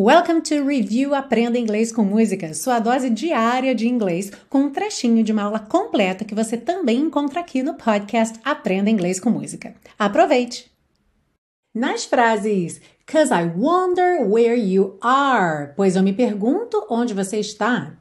Welcome to Review Aprenda Inglês com Música, sua dose diária de inglês, com um trechinho de uma aula completa que você também encontra aqui no podcast Aprenda Inglês com Música. Aproveite! Nas frases Cause I wonder where you are, pois eu me pergunto onde você está.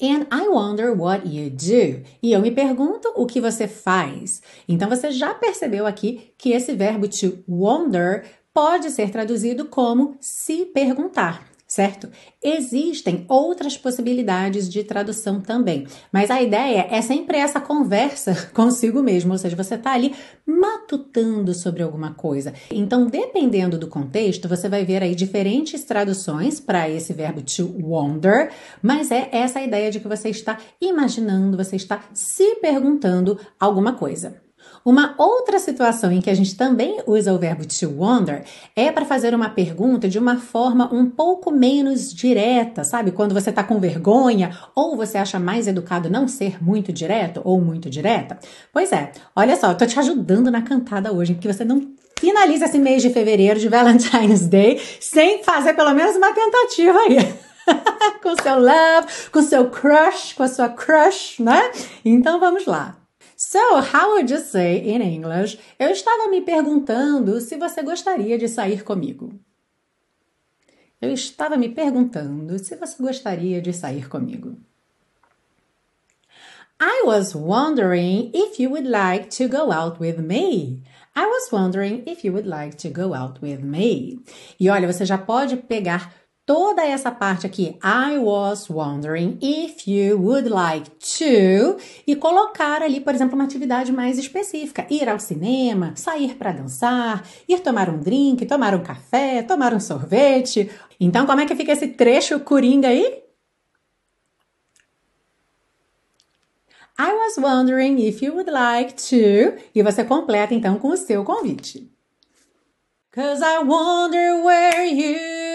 And I wonder what you do. E eu me pergunto o que você faz. Então você já percebeu aqui que esse verbo to wonder pode ser traduzido como se perguntar certo? Existem outras possibilidades de tradução também, mas a ideia é sempre essa conversa consigo mesmo, ou seja, você está ali matutando sobre alguma coisa. Então, dependendo do contexto, você vai ver aí diferentes traduções para esse verbo to wonder, mas é essa ideia de que você está imaginando, você está se perguntando alguma coisa. Uma outra situação em que a gente também usa o verbo to wonder é para fazer uma pergunta de uma forma um pouco menos direta, sabe? Quando você está com vergonha ou você acha mais educado não ser muito direto ou muito direta. Pois é, olha só, eu tô te ajudando na cantada hoje, porque você não finaliza esse mês de fevereiro de Valentine's Day sem fazer pelo menos uma tentativa aí. com seu love, com seu crush, com a sua crush, né? Então vamos lá. So, how would you say in English? Eu estava me perguntando se você gostaria de sair comigo. Eu estava me perguntando se você gostaria de sair comigo. I was wondering if you would like to go out with me. I was wondering if you would like to go out with me. E olha, você já pode pegar toda essa parte aqui, I was wondering if you would like to, e colocar ali, por exemplo, uma atividade mais específica. Ir ao cinema, sair para dançar, ir tomar um drink, tomar um café, tomar um sorvete. Então, como é que fica esse trecho coringa aí? I was wondering if you would like to. E você completa então com o seu convite. Cause I wonder where